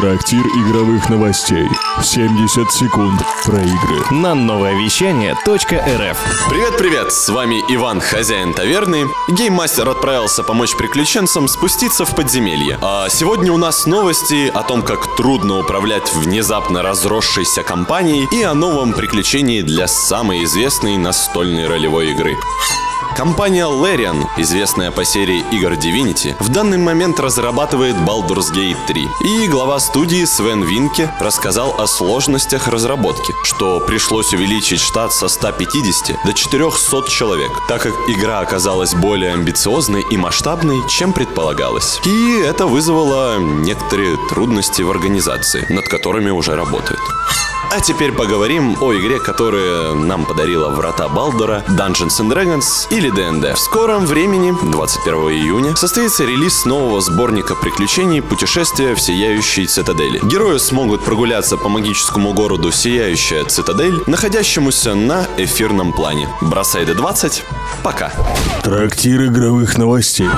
Трактир игровых новостей. 70 секунд про игры. На новое вещание .рф Привет-привет, с вами Иван, хозяин таверны. Гейммастер отправился помочь приключенцам спуститься в подземелье. А сегодня у нас новости о том, как трудно управлять внезапно разросшейся компанией и о новом приключении для самой известной настольной ролевой игры. Компания Larian, известная по серии игр Divinity, в данный момент разрабатывает Baldur's Gate 3. И глава студии Свен Винке рассказал о сложностях разработки, что пришлось увеличить штат со 150 до 400 человек, так как игра оказалась более амбициозной и масштабной, чем предполагалось. И это вызвало некоторые трудности в организации, над которыми уже работают. А теперь поговорим о игре, которая нам подарила Врата Балдора, Dungeons and Dragons или D&D. В скором времени, 21 июня, состоится релиз нового сборника приключений «Путешествие в Сияющей Цитадели». Герои смогут прогуляться по магическому городу Сияющая Цитадель, находящемуся на эфирном плане. Бросай D20. Пока. Трактир игровых новостей.